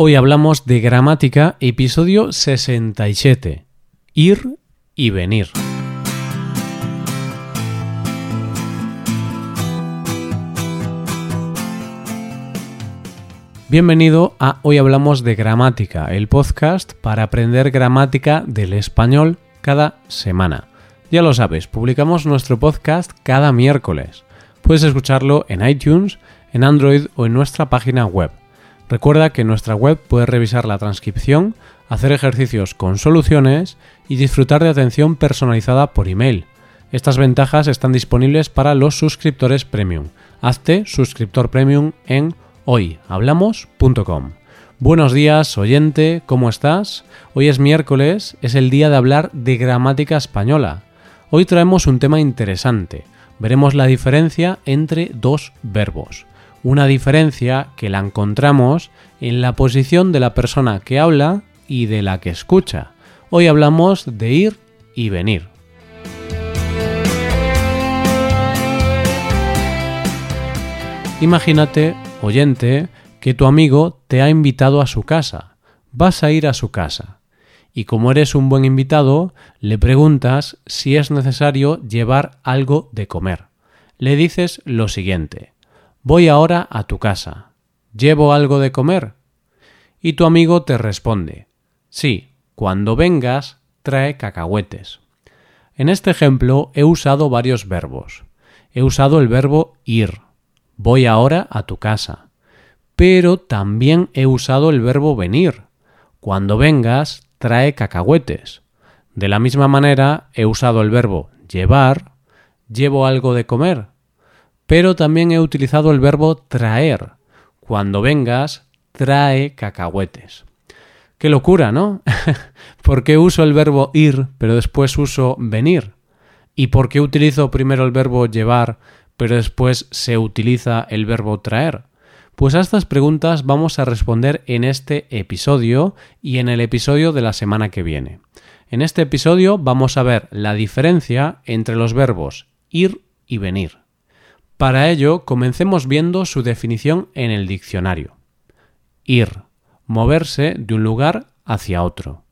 Hoy hablamos de gramática, episodio 67. Ir y venir. Bienvenido a Hoy Hablamos de Gramática, el podcast para aprender gramática del español cada semana. Ya lo sabes, publicamos nuestro podcast cada miércoles. Puedes escucharlo en iTunes, en Android o en nuestra página web Recuerda que en nuestra web puedes revisar la transcripción, hacer ejercicios con soluciones y disfrutar de atención personalizada por email. Estas ventajas están disponibles para los suscriptores premium. Hazte suscriptor premium en hoyhablamos.com. Buenos días, oyente, ¿cómo estás? Hoy es miércoles, es el día de hablar de gramática española. Hoy traemos un tema interesante. Veremos la diferencia entre dos verbos una diferencia que la encontramos en la posición de la persona que habla y de la que escucha. Hoy hablamos de ir y venir. Imagínate, oyente, que tu amigo te ha invitado a su casa. Vas a ir a su casa. Y como eres un buen invitado, le preguntas si es necesario llevar algo de comer. Le dices lo siguiente. Voy ahora a tu casa. ¿Llevo algo de comer? Y tu amigo te responde, Sí, cuando vengas, trae cacahuetes. En este ejemplo he usado varios verbos. He usado el verbo ir. Voy ahora a tu casa. Pero también he usado el verbo venir. Cuando vengas, trae cacahuetes. De la misma manera, he usado el verbo llevar. Llevo algo de comer pero también he utilizado el verbo traer. Cuando vengas, trae cacahuetes. Qué locura, ¿no? ¿Por qué uso el verbo ir, pero después uso venir? ¿Y por qué utilizo primero el verbo llevar, pero después se utiliza el verbo traer? Pues a estas preguntas vamos a responder en este episodio y en el episodio de la semana que viene. En este episodio vamos a ver la diferencia entre los verbos ir y venir. Para ello, comencemos viendo su definición en el diccionario. Ir, moverse de un lugar hacia otro.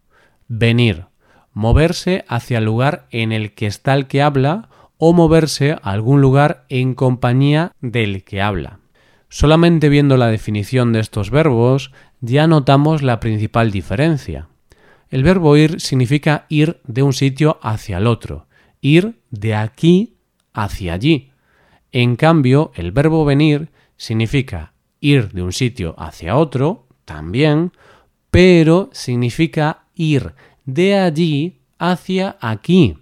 Venir, moverse hacia el lugar en el que está el que habla o moverse a algún lugar en compañía del que habla. Solamente viendo la definición de estos verbos ya notamos la principal diferencia. El verbo ir significa ir de un sitio hacia el otro, ir de aquí hacia allí. En cambio, el verbo venir significa ir de un sitio hacia otro, también, pero significa ir de allí hacia aquí.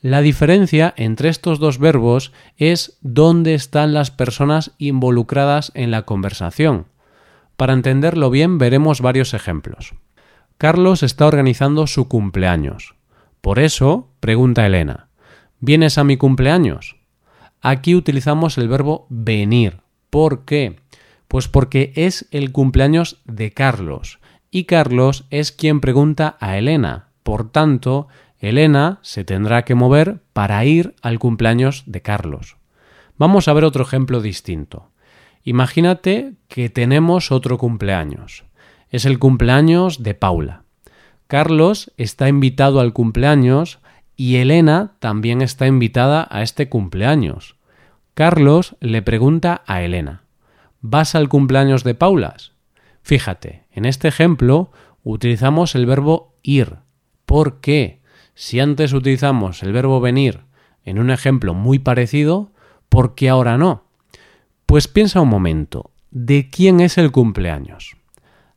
La diferencia entre estos dos verbos es dónde están las personas involucradas en la conversación. Para entenderlo bien veremos varios ejemplos. Carlos está organizando su cumpleaños. Por eso, pregunta Elena, ¿vienes a mi cumpleaños? Aquí utilizamos el verbo venir. ¿Por qué? Pues porque es el cumpleaños de Carlos y Carlos es quien pregunta a Elena. Por tanto, Elena se tendrá que mover para ir al cumpleaños de Carlos. Vamos a ver otro ejemplo distinto. Imagínate que tenemos otro cumpleaños. Es el cumpleaños de Paula. Carlos está invitado al cumpleaños y Elena también está invitada a este cumpleaños. Carlos le pregunta a Elena, ¿vas al cumpleaños de Paulas? Fíjate, en este ejemplo utilizamos el verbo ir. ¿Por qué? Si antes utilizamos el verbo venir en un ejemplo muy parecido, ¿por qué ahora no? Pues piensa un momento, ¿de quién es el cumpleaños?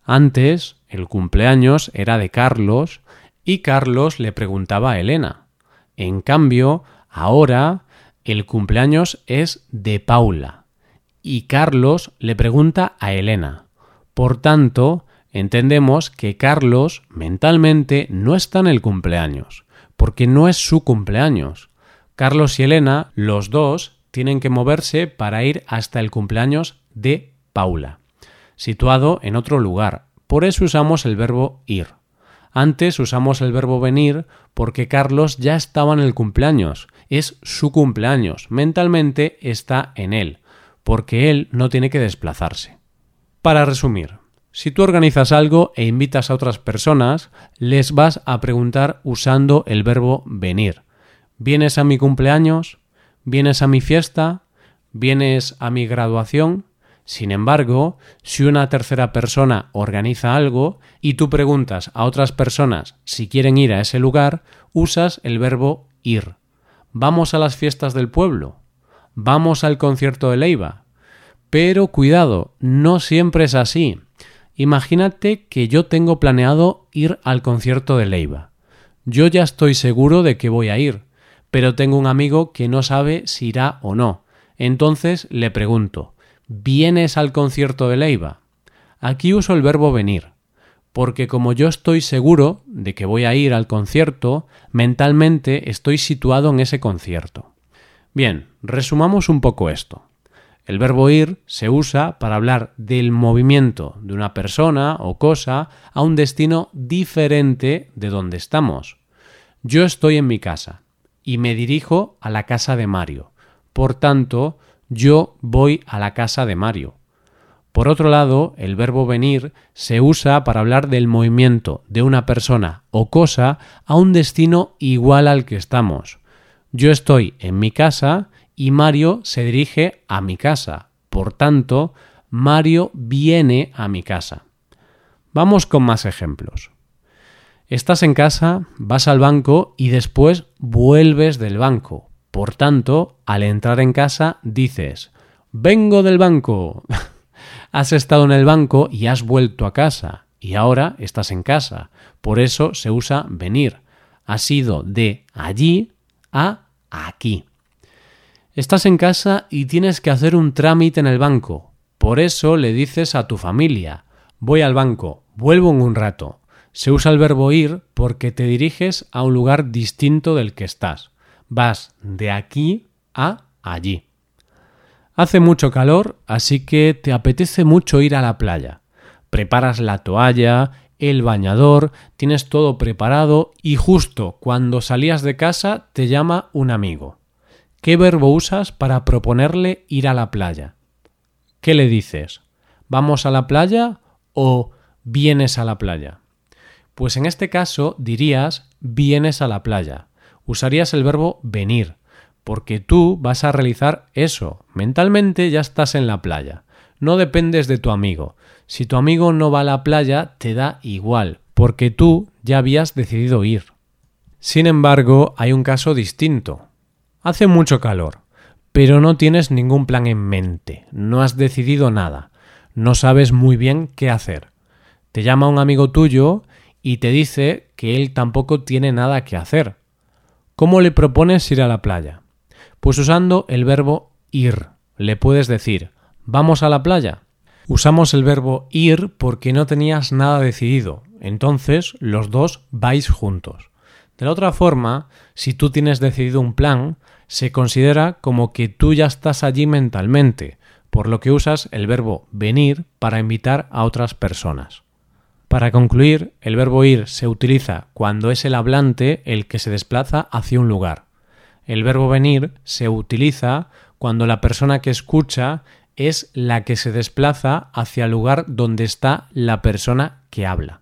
Antes el cumpleaños era de Carlos y Carlos le preguntaba a Elena. En cambio, ahora el cumpleaños es de Paula y Carlos le pregunta a Elena. Por tanto, entendemos que Carlos mentalmente no está en el cumpleaños, porque no es su cumpleaños. Carlos y Elena, los dos, tienen que moverse para ir hasta el cumpleaños de Paula, situado en otro lugar. Por eso usamos el verbo ir. Antes usamos el verbo venir porque Carlos ya estaba en el cumpleaños. Es su cumpleaños. Mentalmente está en él, porque él no tiene que desplazarse. Para resumir, Si tú organizas algo e invitas a otras personas, les vas a preguntar usando el verbo venir. ¿Vienes a mi cumpleaños? ¿Vienes a mi fiesta? ¿Vienes a mi graduación? Sin embargo, si una tercera persona organiza algo y tú preguntas a otras personas si quieren ir a ese lugar, usas el verbo ir. ¿Vamos a las fiestas del pueblo? ¿Vamos al concierto de Leiva? Pero cuidado, no siempre es así. Imagínate que yo tengo planeado ir al concierto de Leiva. Yo ya estoy seguro de que voy a ir, pero tengo un amigo que no sabe si irá o no. Entonces le pregunto, ¿vienes al concierto de Leiva? Aquí uso el verbo venir, porque como yo estoy seguro de que voy a ir al concierto, mentalmente estoy situado en ese concierto. Bien, resumamos un poco esto. El verbo ir se usa para hablar del movimiento de una persona o cosa a un destino diferente de donde estamos. Yo estoy en mi casa y me dirijo a la casa de Mario. Por tanto, yo voy a la casa de Mario. Por otro lado, el verbo venir se usa para hablar del movimiento de una persona o cosa a un destino igual al que estamos. Yo estoy en mi casa y Mario se dirige a mi casa. Por tanto, Mario viene a mi casa. Vamos con más ejemplos. Estás en casa, vas al banco y después vuelves del banco. Por tanto, al entrar en casa dices, vengo del banco. has estado en el banco y has vuelto a casa, y ahora estás en casa. Por eso se usa venir. Has ido de allí a aquí. Estás en casa y tienes que hacer un trámite en el banco. Por eso le dices a tu familia, voy al banco, vuelvo en un rato. Se usa el verbo ir porque te diriges a un lugar distinto del que estás. Vas de aquí a allí. Hace mucho calor, así que te apetece mucho ir a la playa. Preparas la toalla, el bañador, tienes todo preparado y justo cuando salías de casa te llama un amigo. ¿Qué verbo usas para proponerle ir a la playa? ¿Qué le dices? ¿Vamos a la playa o vienes a la playa? Pues en este caso dirías vienes a la playa usarías el verbo venir, porque tú vas a realizar eso. Mentalmente ya estás en la playa. No dependes de tu amigo. Si tu amigo no va a la playa, te da igual, porque tú ya habías decidido ir. Sin embargo, hay un caso distinto. Hace mucho calor, pero no tienes ningún plan en mente, no has decidido nada, no sabes muy bien qué hacer. Te llama un amigo tuyo y te dice que él tampoco tiene nada que hacer, ¿Cómo le propones ir a la playa? Pues usando el verbo ir. Le puedes decir, ¿vamos a la playa? Usamos el verbo ir porque no tenías nada decidido, entonces los dos vais juntos. De la otra forma, si tú tienes decidido un plan, se considera como que tú ya estás allí mentalmente, por lo que usas el verbo venir para invitar a otras personas. Para concluir, el verbo ir se utiliza cuando es el hablante el que se desplaza hacia un lugar. El verbo venir se utiliza cuando la persona que escucha es la que se desplaza hacia el lugar donde está la persona que habla.